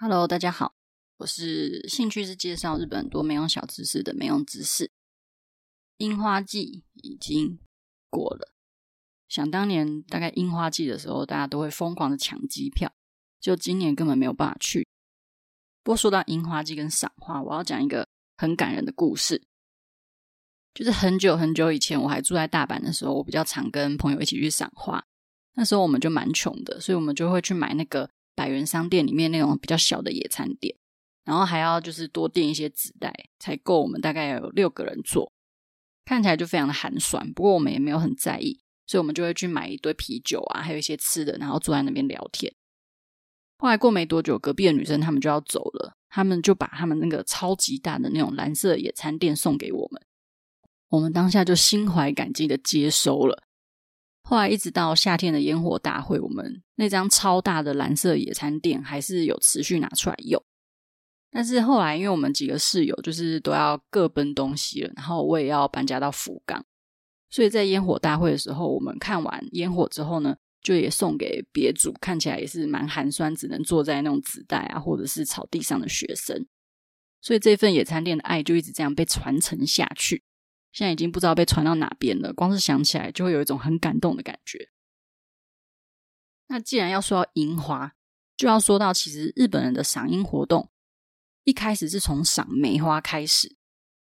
Hello，大家好，我是兴趣是介绍日本多没用小知识的没用知识。樱花季已经过了，想当年大概樱花季的时候，大家都会疯狂的抢机票，就今年根本没有办法去。不过说到樱花季跟赏花，我要讲一个很感人的故事，就是很久很久以前，我还住在大阪的时候，我比较常跟朋友一起去赏花。那时候我们就蛮穷的，所以我们就会去买那个。百元商店里面那种比较小的野餐垫，然后还要就是多垫一些纸袋，才够我们大概有六个人坐，看起来就非常的寒酸。不过我们也没有很在意，所以我们就会去买一堆啤酒啊，还有一些吃的，然后坐在那边聊天。后来过没多久，隔壁的女生她们就要走了，她们就把她们那个超级大的那种蓝色野餐垫送给我们，我们当下就心怀感激的接收了。后来一直到夏天的烟火大会，我们那张超大的蓝色野餐垫还是有持续拿出来用。但是后来，因为我们几个室友就是都要各奔东西了，然后我也要搬家到福冈，所以在烟火大会的时候，我们看完烟火之后呢，就也送给别组看起来也是蛮寒酸，只能坐在那种纸袋啊或者是草地上的学生。所以这份野餐垫的爱就一直这样被传承下去。现在已经不知道被传到哪边了，光是想起来就会有一种很感动的感觉。那既然要说到樱花，就要说到其实日本人的赏樱活动一开始是从赏梅花开始，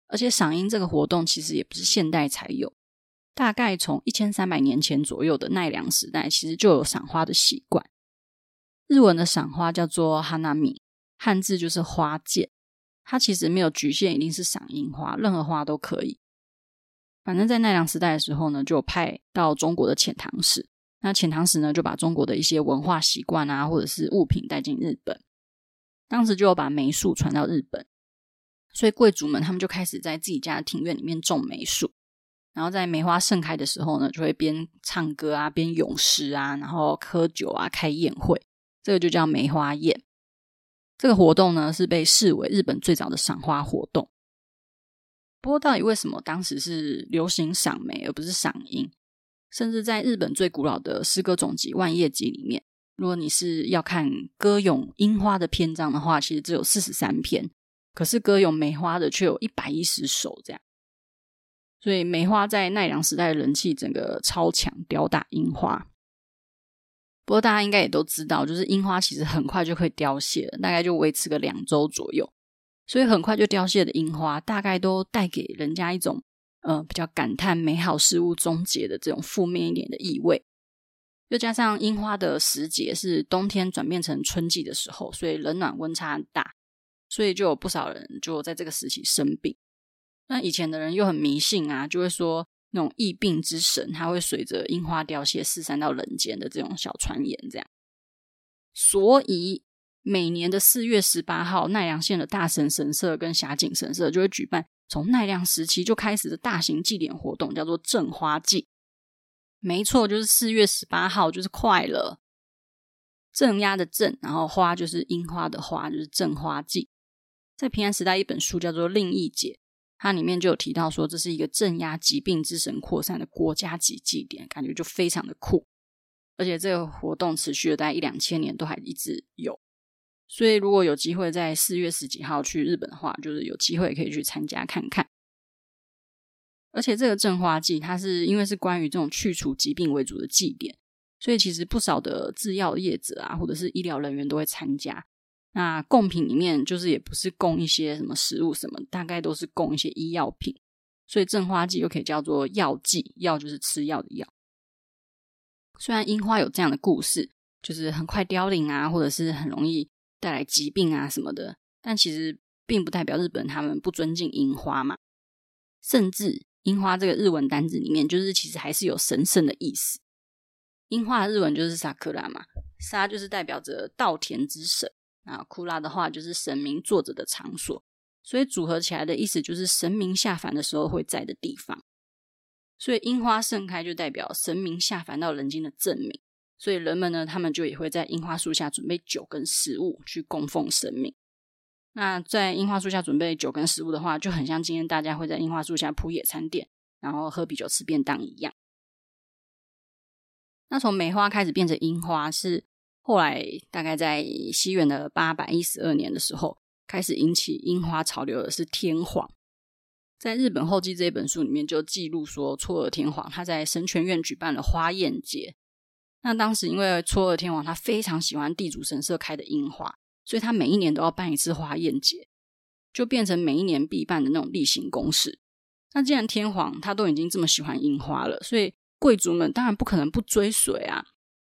而且赏樱这个活动其实也不是现代才有，大概从一千三百年前左右的奈良时代，其实就有赏花的习惯。日文的赏花叫做 hanami，汉字就是花见，它其实没有局限，一定是赏樱花，任何花都可以。反正，在奈良时代的时候呢，就派到中国的遣唐使。那遣唐使呢，就把中国的一些文化习惯啊，或者是物品带进日本。当时就有把梅树传到日本，所以贵族们他们就开始在自己家的庭院里面种梅树。然后在梅花盛开的时候呢，就会边唱歌啊，边咏诗啊，然后喝酒啊，开宴会。这个就叫梅花宴。这个活动呢，是被视为日本最早的赏花活动。不过，到底为什么当时是流行赏梅而不是赏樱？甚至在日本最古老的诗歌总集《万叶集》里面，如果你是要看歌咏樱花的篇章的话，其实只有四十三篇，可是歌咏梅花的却有一百一十首这样。所以梅花在奈良时代的人气整个超强，吊打樱花。不过大家应该也都知道，就是樱花其实很快就可以凋谢了，大概就维持个两周左右。所以很快就凋谢的樱花，大概都带给人家一种，呃，比较感叹美好事物终结的这种负面一点的意味。又加上樱花的时节是冬天转变成春季的时候，所以冷暖温差大，所以就有不少人就在这个时期生病。那以前的人又很迷信啊，就会说那种疫病之神，他会随着樱花凋谢四散到人间的这种小传言，这样。所以。每年的四月十八号，奈良县的大神神社跟霞景神社就会举办从奈良时期就开始的大型祭典活动，叫做正花祭。没错，就是四月十八号，就是快了。镇压的镇，然后花就是樱花的花，就是正花祭。在平安时代，一本书叫做《另一解》，它里面就有提到说，这是一个镇压疾病之神扩散的国家级祭典，感觉就非常的酷。而且这个活动持续了大概一两千年，都还一直有。所以，如果有机会在四月十几号去日本的话，就是有机会可以去参加看看。而且，这个正花祭它是因为是关于这种去除疾病为主的祭典，所以其实不少的制药业者啊，或者是医疗人员都会参加。那贡品里面就是也不是供一些什么食物什么，大概都是供一些医药品。所以正花祭又可以叫做药祭，药就是吃药的药。虽然樱花有这样的故事，就是很快凋零啊，或者是很容易。带来疾病啊什么的，但其实并不代表日本人他们不尊敬樱花嘛。甚至樱花这个日文单字里面，就是其实还是有神圣的意思。樱花的日文就是 sakura 嘛，沙就是代表着稻田之神，那库拉的话就是神明坐着的场所，所以组合起来的意思就是神明下凡的时候会在的地方。所以樱花盛开就代表神明下凡到人间的证明。所以人们呢，他们就也会在樱花树下准备酒跟食物去供奉神明。那在樱花树下准备酒跟食物的话，就很像今天大家会在樱花树下铺野餐垫，然后喝啤酒吃便当一样。那从梅花开始变成樱花，是后来大概在西元的八百一十二年的时候，开始引起樱花潮流的是天皇。在日本后记这一本书里面就记录说，嵯峨天皇他在神泉院举办了花宴节。那当时因为初二天皇他非常喜欢地主神社开的樱花，所以他每一年都要办一次花宴节，就变成每一年必办的那种例行公事。那既然天皇他都已经这么喜欢樱花了，所以贵族们当然不可能不追随啊。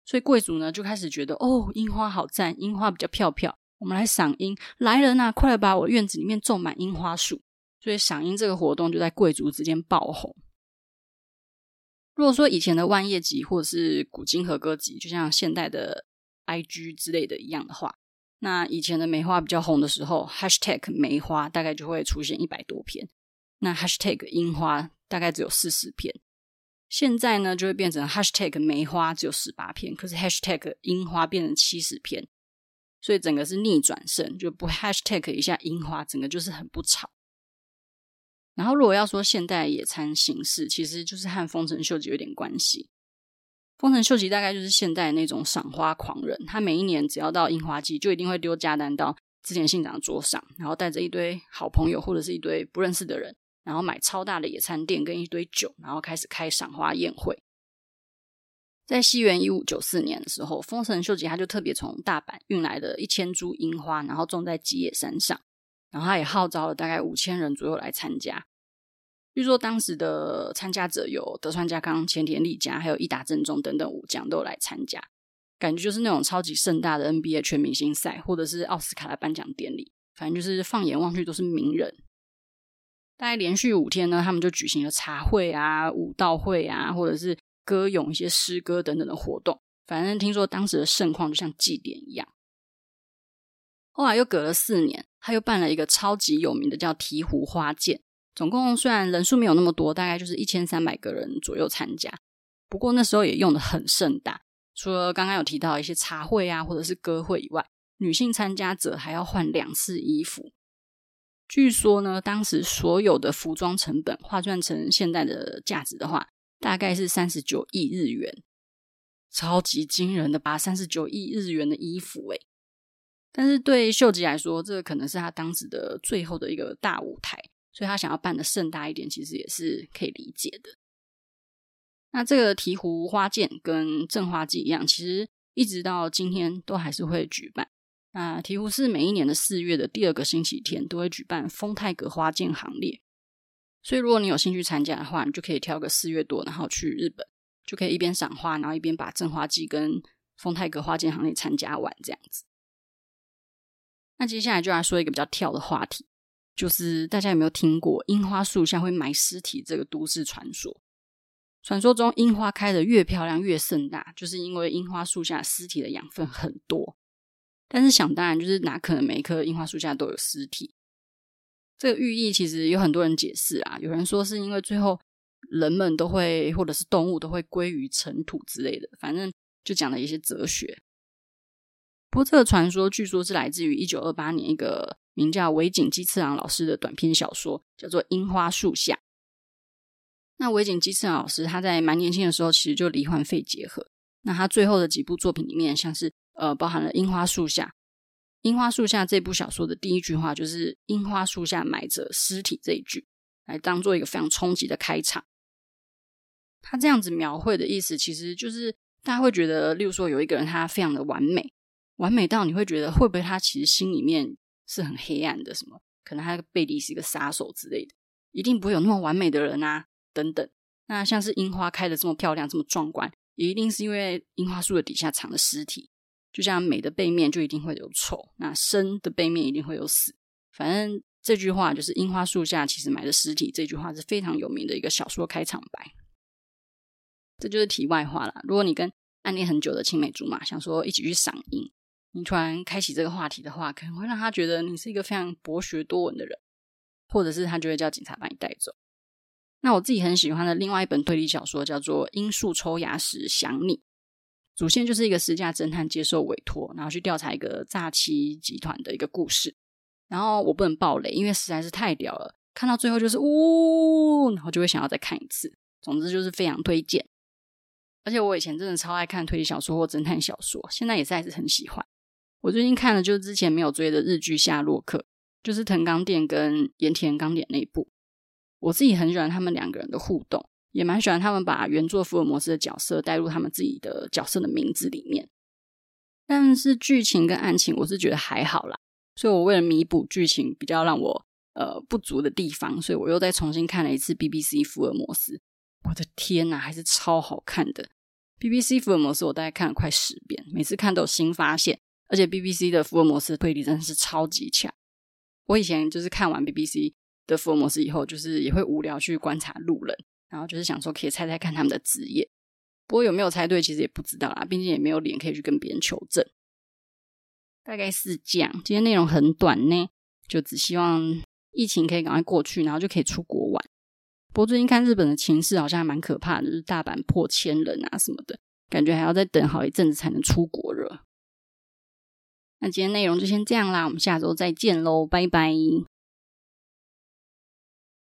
所以贵族呢就开始觉得，哦，樱花好赞，樱花比较漂漂，我们来赏樱。来人呐，快来把我院子里面种满樱花树。所以赏樱这个活动就在贵族之间爆红。如果说以前的万叶集或者是古今和歌集，就像现代的 IG 之类的一样的话，那以前的梅花比较红的时候，#hashtag 梅花大概就会出现一百多篇，那 #hashtag 樱花大概只有四十篇。现在呢，就会变成 #hashtag 梅花只有十八篇，可是 #hashtag 樱花变成七十篇，所以整个是逆转胜，就不 #hashtag 一下樱花，整个就是很不吵。然后，如果要说现代野餐形式，其实就是和丰臣秀吉有点关系。丰臣秀吉大概就是现代那种赏花狂人，他每一年只要到樱花季，就一定会丢家单到织田信长的桌上，然后带着一堆好朋友或者是一堆不认识的人，然后买超大的野餐垫跟一堆酒，然后开始开赏花宴会。在西元一五九四年的时候，丰臣秀吉他就特别从大阪运来了一千株樱花，然后种在吉野山上，然后他也号召了大概五千人左右来参加。据说当时的参加者有德川家康、前田利家，还有伊达政宗等等武将都有来参加，感觉就是那种超级盛大的 NBA 全明星赛，或者是奥斯卡的颁奖典礼，反正就是放眼望去都是名人。大概连续五天呢，他们就举行了茶会啊、舞道会啊，或者是歌咏一些诗歌等等的活动。反正听说当时的盛况就像祭典一样。后来又隔了四年，他又办了一个超级有名的叫醍醐花见。总共虽然人数没有那么多，大概就是一千三百个人左右参加。不过那时候也用得很盛大，除了刚刚有提到一些茶会啊，或者是歌会以外，女性参加者还要换两次衣服。据说呢，当时所有的服装成本换算成现在的价值的话，大概是三十九亿日元，超级惊人的吧？三十九亿日元的衣服，诶。但是对秀吉来说，这可能是他当时的最后的一个大舞台。所以他想要办的盛大一点，其实也是可以理解的。那这个醍醐花见跟正花祭一样，其实一直到今天都还是会举办。那鹈鹕是每一年的四月的第二个星期天都会举办丰太阁花见行列。所以如果你有兴趣参加的话，你就可以挑个四月多，然后去日本，就可以一边赏花，然后一边把正花祭跟丰太阁花见行列参加完这样子。那接下来就来说一个比较跳的话题。就是大家有没有听过樱花树下会埋尸体这个都市传说？传说中樱花开得越漂亮越盛大，就是因为樱花树下尸体的养分很多。但是想当然，就是哪可能每一棵樱花树下都有尸体？这个寓意其实有很多人解释啊。有人说是因为最后人们都会或者是动物都会归于尘土之类的，反正就讲了一些哲学。不过这个传说据说是来自于一九二八年一个。名叫尾井鸡次郎老师的短篇小说叫做《樱花树下》。那尾井鸡次郎老师他在蛮年轻的时候，其实就罹患肺结核。那他最后的几部作品里面，像是呃，包含了《樱花树下》。《樱花树下》这部小说的第一句话就是“樱花树下埋着尸体”这一句，来当做一个非常冲击的开场。他这样子描绘的意思，其实就是大家会觉得，例如说有一个人他非常的完美，完美到你会觉得会不会他其实心里面。是很黑暗的，什么可能他背地是一个杀手之类的，一定不会有那么完美的人啊，等等。那像是樱花开得这么漂亮，这么壮观，也一定是因为樱花树的底下藏了尸体。就像美的背面就一定会有丑，那生的背面一定会有死。反正这句话就是樱花树下其实埋着尸体，这句话是非常有名的一个小说开场白。这就是题外话啦。如果你跟暗恋很久的青梅竹马想说一起去赏樱。你突然开启这个话题的话，可能会让他觉得你是一个非常博学多闻的人，或者是他就会叫警察把你带走。那我自己很喜欢的另外一本推理小说叫做《樱树抽芽时想你》，主线就是一个私家侦探接受委托，然后去调查一个诈欺集团的一个故事。然后我不能爆雷，因为实在是太屌了，看到最后就是呜，然后就会想要再看一次。总之就是非常推荐。而且我以前真的超爱看推理小说或侦探小说，现在也是还是很喜欢。我最近看的就是之前没有追的日剧《夏洛克》，就是藤冈靛跟盐田刚典那一部。我自己很喜欢他们两个人的互动，也蛮喜欢他们把原作福尔摩斯的角色带入他们自己的角色的名字里面。但是剧情跟案情，我是觉得还好啦。所以我为了弥补剧情比较让我呃不足的地方，所以我又再重新看了一次 BBC 福尔摩斯。我的天哪，还是超好看的！BBC 福尔摩斯，我大概看了快十遍，每次看都有新发现。而且 BBC 的福尔摩斯推理真的是超级强。我以前就是看完 BBC 的福尔摩斯以后，就是也会无聊去观察路人，然后就是想说可以猜猜看他们的职业。不过有没有猜对，其实也不知道啦，毕竟也没有脸可以去跟别人求证。大概是这样，今天内容很短呢，就只希望疫情可以赶快过去，然后就可以出国玩。不过最近看日本的情势好像还蛮可怕的，就是大阪破千人啊什么的，感觉还要再等好一阵子才能出国了。那今天内容就先这样啦，我们下周再见喽，拜拜。